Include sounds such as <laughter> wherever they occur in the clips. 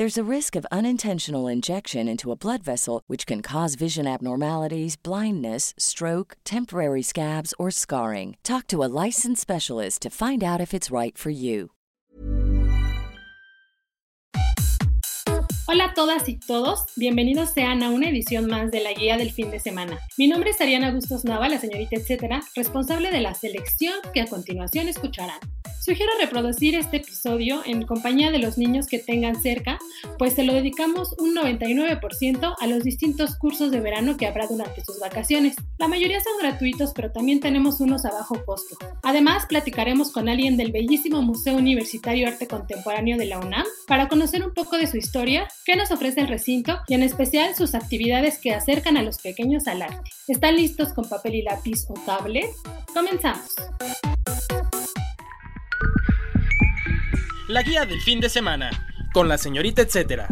There's a risk of unintentional injection into a blood vessel, which can cause vision abnormalities, blindness, stroke, temporary scabs, or scarring. Talk to a licensed specialist to find out if it's right for you. Hola a todas y todos, bienvenidos sean a una edición más de la guía del fin de semana. Mi nombre es Ariana Bustos Nava, la señorita etcétera, responsable de la selección que a continuación escucharán. Sugiero reproducir este episodio en compañía de los niños que tengan cerca, pues se lo dedicamos un 99% a los distintos cursos de verano que habrá durante sus vacaciones. La mayoría son gratuitos, pero también tenemos unos a bajo costo. Además, platicaremos con alguien del bellísimo Museo Universitario Arte Contemporáneo de la UNAM para conocer un poco de su historia, qué nos ofrece el recinto y en especial sus actividades que acercan a los pequeños al arte. ¿Están listos con papel y lápiz o tablet? Comenzamos. La guía del fin de semana, con la señorita etcétera.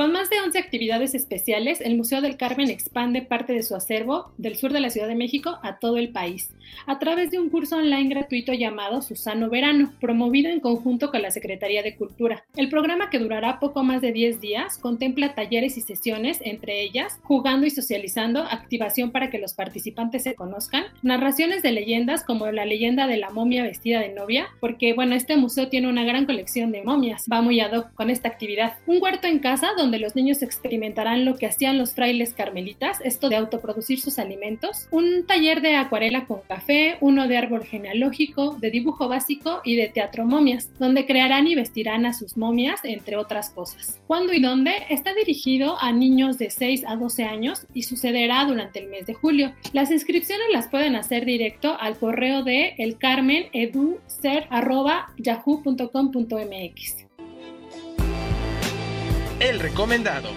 Con más de 11 actividades especiales, el Museo del Carmen expande parte de su acervo del sur de la Ciudad de México a todo el país, a través de un curso online gratuito llamado Susano Verano, promovido en conjunto con la Secretaría de Cultura. El programa, que durará poco más de 10 días, contempla talleres y sesiones, entre ellas jugando y socializando, activación para que los participantes se conozcan, narraciones de leyendas como la leyenda de la momia vestida de novia, porque bueno, este museo tiene una gran colección de momias, va muy ad hoc con esta actividad. Un huerto en casa donde los niños experimentarán lo que hacían los frailes carmelitas, esto de autoproducir sus alimentos, un taller de acuarela con café, uno de árbol genealógico, de dibujo básico y de teatro momias, donde crearán y vestirán a sus momias, entre otras cosas. ¿Cuándo y dónde? Está dirigido a niños de 6 a 12 años y sucederá durante el mes de julio. Las inscripciones las pueden hacer directo al correo de elcarmeneducer.yahoo.com.mx el recomendado.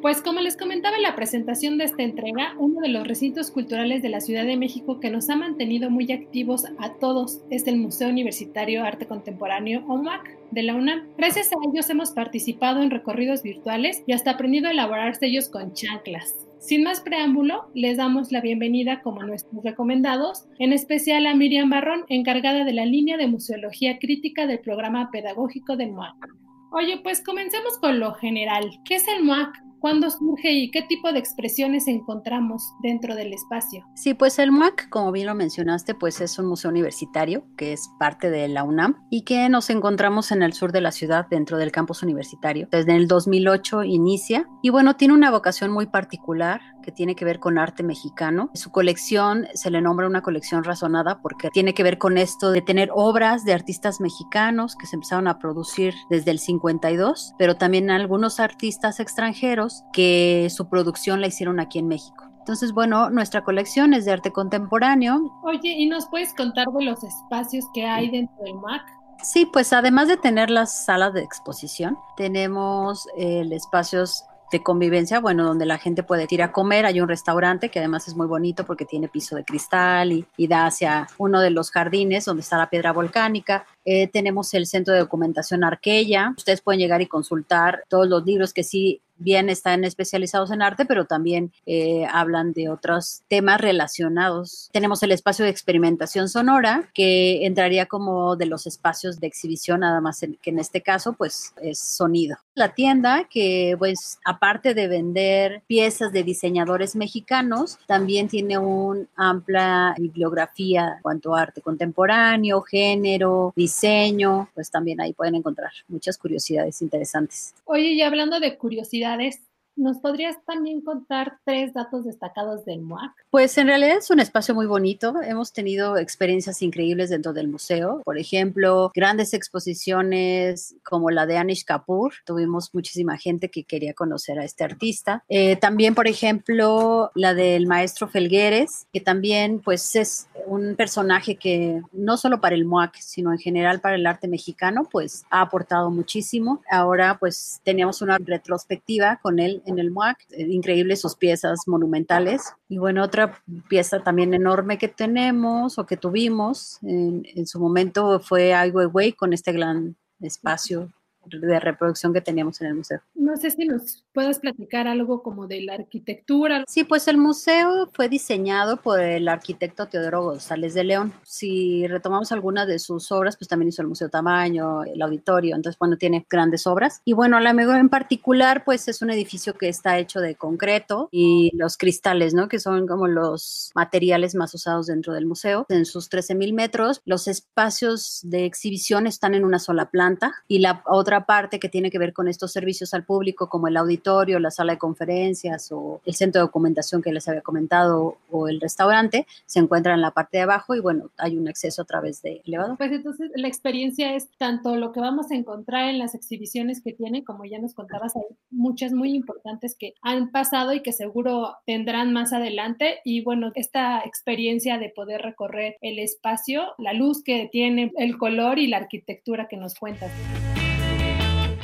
Pues como les comentaba en la presentación de esta entrega, uno de los recintos culturales de la Ciudad de México que nos ha mantenido muy activos a todos es el Museo Universitario Arte Contemporáneo OMAC de la UNAM. Gracias a ellos hemos participado en recorridos virtuales y hasta aprendido a elaborar sellos con chanclas. Sin más preámbulo, les damos la bienvenida como nuestros recomendados, en especial a Miriam Barrón, encargada de la línea de museología crítica del programa pedagógico del MOAC. Oye, pues comencemos con lo general. ¿Qué es el MOAC? ¿Cuándo surge y qué tipo de expresiones encontramos dentro del espacio? Sí, pues el MUAC, como bien lo mencionaste, pues es un museo universitario que es parte de la UNAM y que nos encontramos en el sur de la ciudad dentro del campus universitario. Desde el 2008 inicia y bueno, tiene una vocación muy particular que tiene que ver con arte mexicano. Su colección se le nombra una colección razonada porque tiene que ver con esto de tener obras de artistas mexicanos que se empezaron a producir desde el 52, pero también algunos artistas extranjeros que su producción la hicieron aquí en México. Entonces, bueno, nuestra colección es de arte contemporáneo. Oye, ¿y nos puedes contar de los espacios que hay dentro del MAC? Sí, pues además de tener las salas de exposición, tenemos el espacios de convivencia, bueno, donde la gente puede ir a comer. Hay un restaurante que además es muy bonito porque tiene piso de cristal y, da hacia uno de los jardines donde está la piedra volcánica. Eh, tenemos el centro de documentación Arquella. Ustedes pueden llegar y consultar todos los libros que sí bien están especializados en arte, pero también eh, hablan de otros temas relacionados. Tenemos el espacio de experimentación sonora, que entraría como de los espacios de exhibición, nada más que en este caso, pues es sonido. La tienda, que pues aparte de vender piezas de diseñadores mexicanos, también tiene una amplia bibliografía en cuanto a arte contemporáneo, género, diseño, pues también ahí pueden encontrar muchas curiosidades interesantes. Oye, y hablando de curiosidades, actividades ¿Nos podrías también contar tres datos destacados del MUAC? Pues en realidad es un espacio muy bonito. Hemos tenido experiencias increíbles dentro del museo. Por ejemplo, grandes exposiciones como la de Anish Kapoor. Tuvimos muchísima gente que quería conocer a este artista. Eh, también, por ejemplo, la del maestro Felgueres, que también pues es un personaje que no solo para el MUAC, sino en general para el arte mexicano, pues ha aportado muchísimo. Ahora pues teníamos una retrospectiva con él en el MUAC, eh, increíbles sus piezas monumentales. Y bueno, otra pieza también enorme que tenemos o que tuvimos en, en su momento fue Ai Weiwei con este gran espacio de reproducción que teníamos en el museo. No sé si nos puedes platicar algo como de la arquitectura. Sí, pues el museo fue diseñado por el arquitecto Teodoro González de León. Si retomamos algunas de sus obras, pues también hizo el Museo Tamaño, el auditorio, entonces bueno, tiene grandes obras. Y bueno, la mejor en particular, pues es un edificio que está hecho de concreto y los cristales, ¿no? Que son como los materiales más usados dentro del museo. En sus 13 mil metros, los espacios de exhibición están en una sola planta y la otra parte que tiene que ver con estos servicios al público, como el auditorio, la sala de conferencias o el centro de documentación que les había comentado o el restaurante, se encuentra en la parte de abajo y bueno, hay un acceso a través de elevador. Pues entonces la experiencia es tanto lo que vamos a encontrar en las exhibiciones que tiene, como ya nos contabas, hay muchas muy importantes que han pasado y que seguro tendrán más adelante. Y bueno, esta experiencia de poder recorrer el espacio, la luz que tiene, el color y la arquitectura que nos cuentas.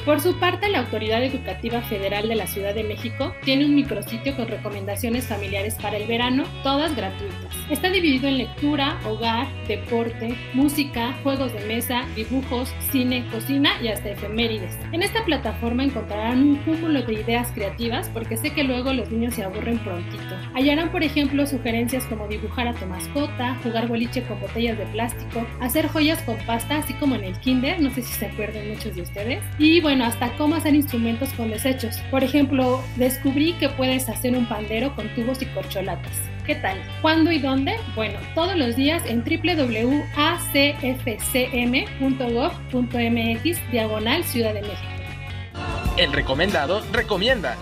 Por su parte, la Autoridad Educativa Federal de la Ciudad de México tiene un micrositio con recomendaciones familiares para el verano, todas gratuitas. Está dividido en lectura, hogar, deporte, música, juegos de mesa, dibujos, cine, cocina y hasta efemérides. En esta plataforma encontrarán un cúmulo de ideas creativas porque sé que luego los niños se aburren prontito. Hallarán, por ejemplo, sugerencias como dibujar a tu mascota, jugar boliche con botellas de plástico, hacer joyas con pasta, así como en el kinder, no sé si se acuerdan muchos de ustedes. Y bueno, hasta cómo hacer instrumentos con desechos. Por ejemplo, descubrí que puedes hacer un pandero con tubos y corcholatas. ¿Qué tal? ¿Cuándo y dónde? Bueno, todos los días en www.acfcm.gov.mx diagonal Ciudad de México. El recomendado recomienda.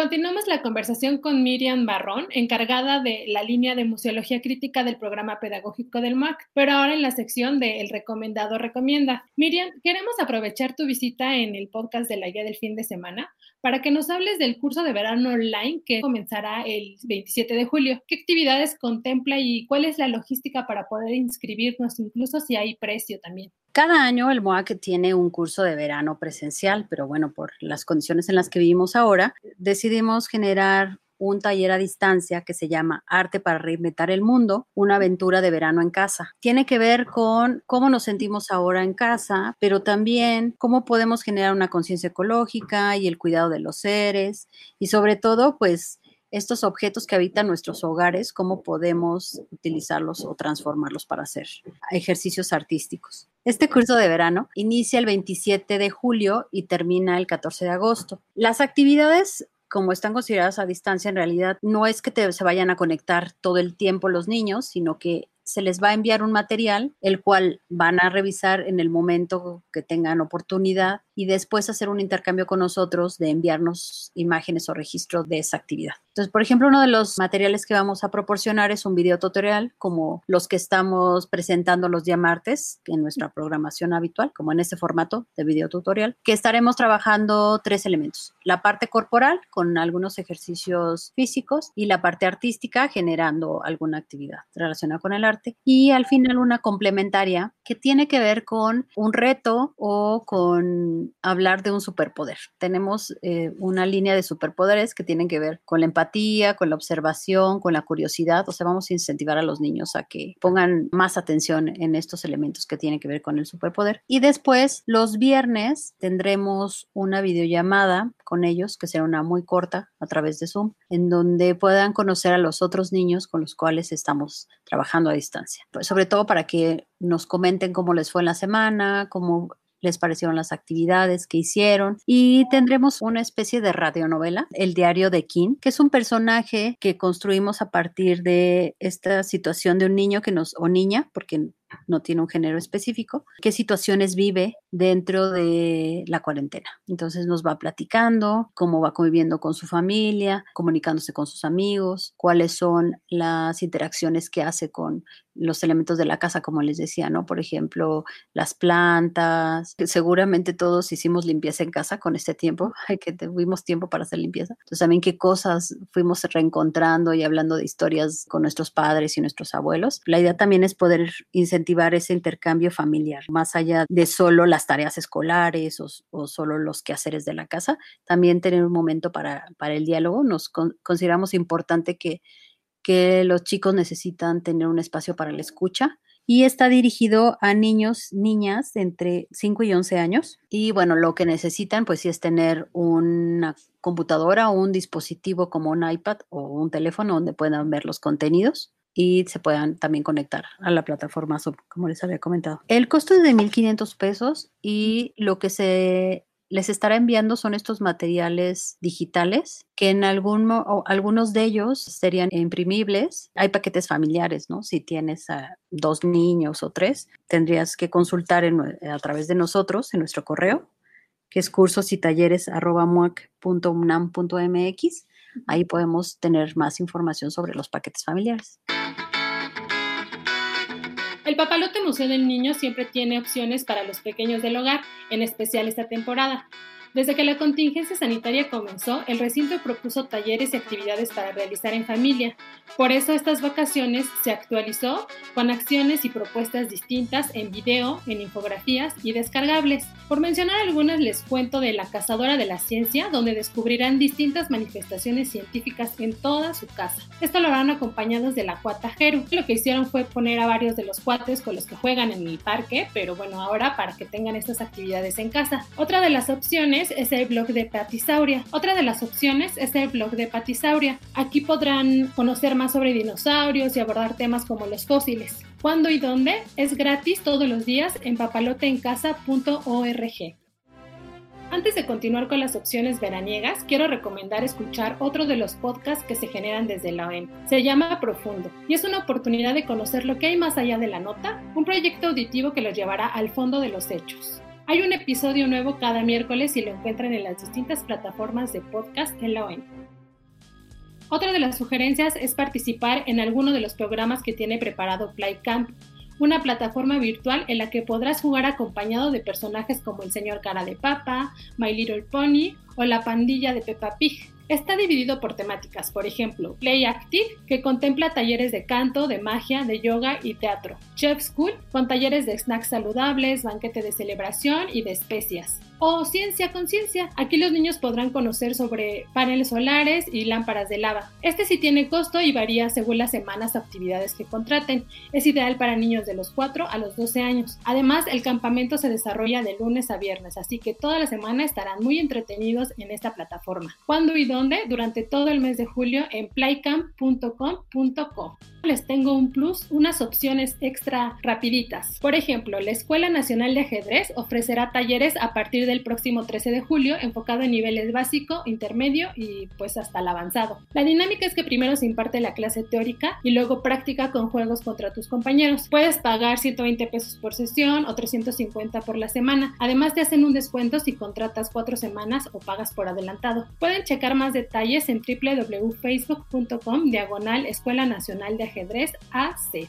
Continuamos la conversación con Miriam Barrón, encargada de la línea de museología crítica del programa pedagógico del MAC, pero ahora en la sección de El recomendado recomienda. Miriam, queremos aprovechar tu visita en el podcast de la guía del fin de semana para que nos hables del curso de verano online que comenzará el 27 de julio. ¿Qué actividades contempla y cuál es la logística para poder inscribirnos, incluso si hay precio también? Cada año el MOAC tiene un curso de verano presencial, pero bueno, por las condiciones en las que vivimos ahora, decidimos generar un taller a distancia que se llama Arte para reinventar el mundo, una aventura de verano en casa. Tiene que ver con cómo nos sentimos ahora en casa, pero también cómo podemos generar una conciencia ecológica y el cuidado de los seres y sobre todo, pues estos objetos que habitan nuestros hogares, cómo podemos utilizarlos o transformarlos para hacer ejercicios artísticos. Este curso de verano inicia el 27 de julio y termina el 14 de agosto. Las actividades como están consideradas a distancia, en realidad no es que se vayan a conectar todo el tiempo los niños, sino que se les va a enviar un material, el cual van a revisar en el momento que tengan oportunidad y después hacer un intercambio con nosotros de enviarnos imágenes o registros de esa actividad. Entonces, por ejemplo, uno de los materiales que vamos a proporcionar es un video tutorial como los que estamos presentando los días martes en nuestra programación habitual, como en este formato de video tutorial, que estaremos trabajando tres elementos. La parte corporal con algunos ejercicios físicos y la parte artística generando alguna actividad relacionada con el arte y al final una complementaria que tiene que ver con un reto o con hablar de un superpoder. Tenemos eh, una línea de superpoderes que tienen que ver con la empatía, con la observación, con la curiosidad. O sea, vamos a incentivar a los niños a que pongan más atención en estos elementos que tienen que ver con el superpoder. Y después, los viernes, tendremos una videollamada con ellos, que será una muy corta a través de Zoom, en donde puedan conocer a los otros niños con los cuales estamos trabajando a distancia. Pues sobre todo para que nos comenten cómo les fue en la semana, cómo les parecieron las actividades que hicieron. Y tendremos una especie de radionovela, El diario de Kim, que es un personaje que construimos a partir de esta situación de un niño que nos o niña, porque no tiene un género específico, qué situaciones vive dentro de la cuarentena. Entonces nos va platicando cómo va conviviendo con su familia, comunicándose con sus amigos, cuáles son las interacciones que hace con los elementos de la casa, como les decía, ¿no? Por ejemplo, las plantas. Seguramente todos hicimos limpieza en casa con este tiempo, <laughs> que tuvimos tiempo para hacer limpieza. Entonces también qué cosas fuimos reencontrando y hablando de historias con nuestros padres y nuestros abuelos. La idea también es poder incentivar ese intercambio familiar, más allá de solo las tareas escolares o, solo los quehaceres de la casa, también tener un momento para, para el diálogo. Nos consideramos importante que que los chicos necesitan tener un espacio para la escucha y está dirigido a niños, niñas entre 5 y 11 años. Y bueno, lo que necesitan pues sí es tener una computadora o un dispositivo como un iPad o un teléfono donde puedan ver los contenidos y se puedan también conectar a la plataforma Zoom, como les había comentado. El costo es de 1.500 pesos y lo que se les estará enviando son estos materiales digitales que en algún algunos de ellos serían imprimibles. Hay paquetes familiares, ¿no? Si tienes a dos niños o tres, tendrías que consultar a través de nosotros en nuestro correo, que es cursos y talleres Ahí podemos tener más información sobre los paquetes familiares. El Papalote Museo del Niño siempre tiene opciones para los pequeños del hogar, en especial esta temporada. Desde que la contingencia sanitaria comenzó, el recinto propuso talleres y actividades para realizar en familia. Por eso estas vacaciones se actualizó con acciones y propuestas distintas en video, en infografías y descargables. Por mencionar algunas les cuento de la Cazadora de la Ciencia, donde descubrirán distintas manifestaciones científicas en toda su casa. Esto lo harán acompañados de la Cuatajeru. Lo que hicieron fue poner a varios de los cuates con los que juegan en el parque, pero bueno, ahora para que tengan estas actividades en casa. Otra de las opciones es el blog de Patisauria. Otra de las opciones es el blog de Patisauria. Aquí podrán conocer más sobre dinosaurios y abordar temas como los fósiles. ¿Cuándo y dónde? Es gratis todos los días en papaloteencasa.org. Antes de continuar con las opciones veraniegas, quiero recomendar escuchar otro de los podcasts que se generan desde la OEM. Se llama Profundo y es una oportunidad de conocer lo que hay más allá de la nota, un proyecto auditivo que los llevará al fondo de los hechos. Hay un episodio nuevo cada miércoles y lo encuentran en las distintas plataformas de podcast en la. Otra de las sugerencias es participar en alguno de los programas que tiene preparado Playcamp, una plataforma virtual en la que podrás jugar acompañado de personajes como el señor cara de papa, My Little Pony o la pandilla de Peppa Pig. Está dividido por temáticas, por ejemplo, Play Active, que contempla talleres de canto, de magia, de yoga y teatro. Chef School, con talleres de snacks saludables, banquete de celebración y de especias o Ciencia con Ciencia. Aquí los niños podrán conocer sobre paneles solares y lámparas de lava. Este sí tiene costo y varía según las semanas o actividades que contraten. Es ideal para niños de los 4 a los 12 años. Además, el campamento se desarrolla de lunes a viernes, así que toda la semana estarán muy entretenidos en esta plataforma. ¿Cuándo y dónde? Durante todo el mes de julio en playcamp.com.co. Les tengo un plus, unas opciones extra rapiditas. Por ejemplo, la Escuela Nacional de Ajedrez ofrecerá talleres a partir de el próximo 13 de julio, enfocado en niveles básico, intermedio y pues hasta el avanzado. La dinámica es que primero se imparte la clase teórica y luego práctica con juegos contra tus compañeros. Puedes pagar 120 pesos por sesión o 350 por la semana. Además te hacen un descuento si contratas cuatro semanas o pagas por adelantado. Pueden checar más detalles en www.facebook.com diagonal Escuela Nacional de Ajedrez AC.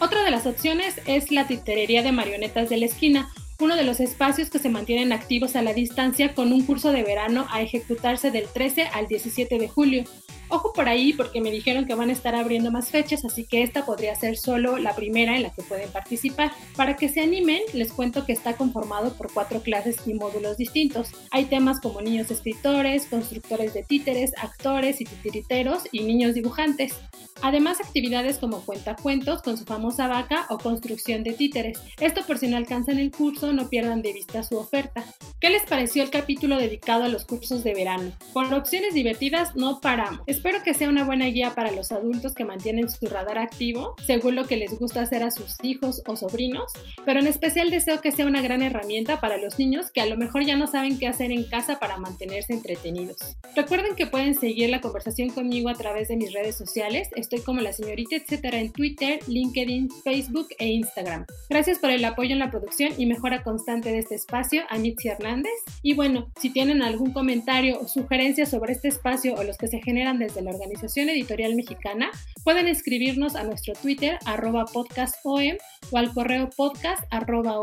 Otra de las opciones es la titerería de marionetas de la esquina, uno de los espacios que se mantienen activos a la distancia con un curso de verano a ejecutarse del 13 al 17 de julio. Ojo por ahí porque me dijeron que van a estar abriendo más fechas, así que esta podría ser solo la primera en la que pueden participar. Para que se animen, les cuento que está conformado por cuatro clases y módulos distintos. Hay temas como niños escritores, constructores de títeres, actores y titiriteros y niños dibujantes. Además, actividades como cuentacuentos con su famosa vaca o construcción de títeres. Esto por si no alcanzan el curso, no pierdan de vista su oferta. ¿Qué les pareció el capítulo dedicado a los cursos de verano? Por opciones divertidas no paramos Espero que sea una buena guía para los adultos que mantienen su radar activo, según lo que les gusta hacer a sus hijos o sobrinos, pero en especial deseo que sea una gran herramienta para los niños que a lo mejor ya no saben qué hacer en casa para mantenerse entretenidos. Recuerden que pueden seguir la conversación conmigo a través de mis redes sociales. Estoy como la señorita etcétera en Twitter, LinkedIn, Facebook e Instagram. Gracias por el apoyo en la producción y mejora constante de este espacio a Mitzi Hernández. Y bueno, si tienen algún comentario o sugerencia sobre este espacio o los que se generan desde la Organización Editorial Mexicana, pueden escribirnos a nuestro Twitter arroba podcastom o al correo podcast arroba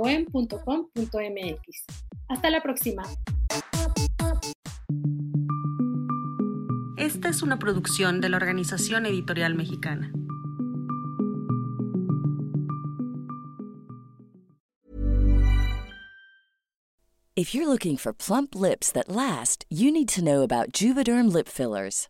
Hasta la próxima. Esta es una producción de la Organización Editorial Mexicana. If you're looking for plump lips that last, you need to know about Juvederm lip fillers.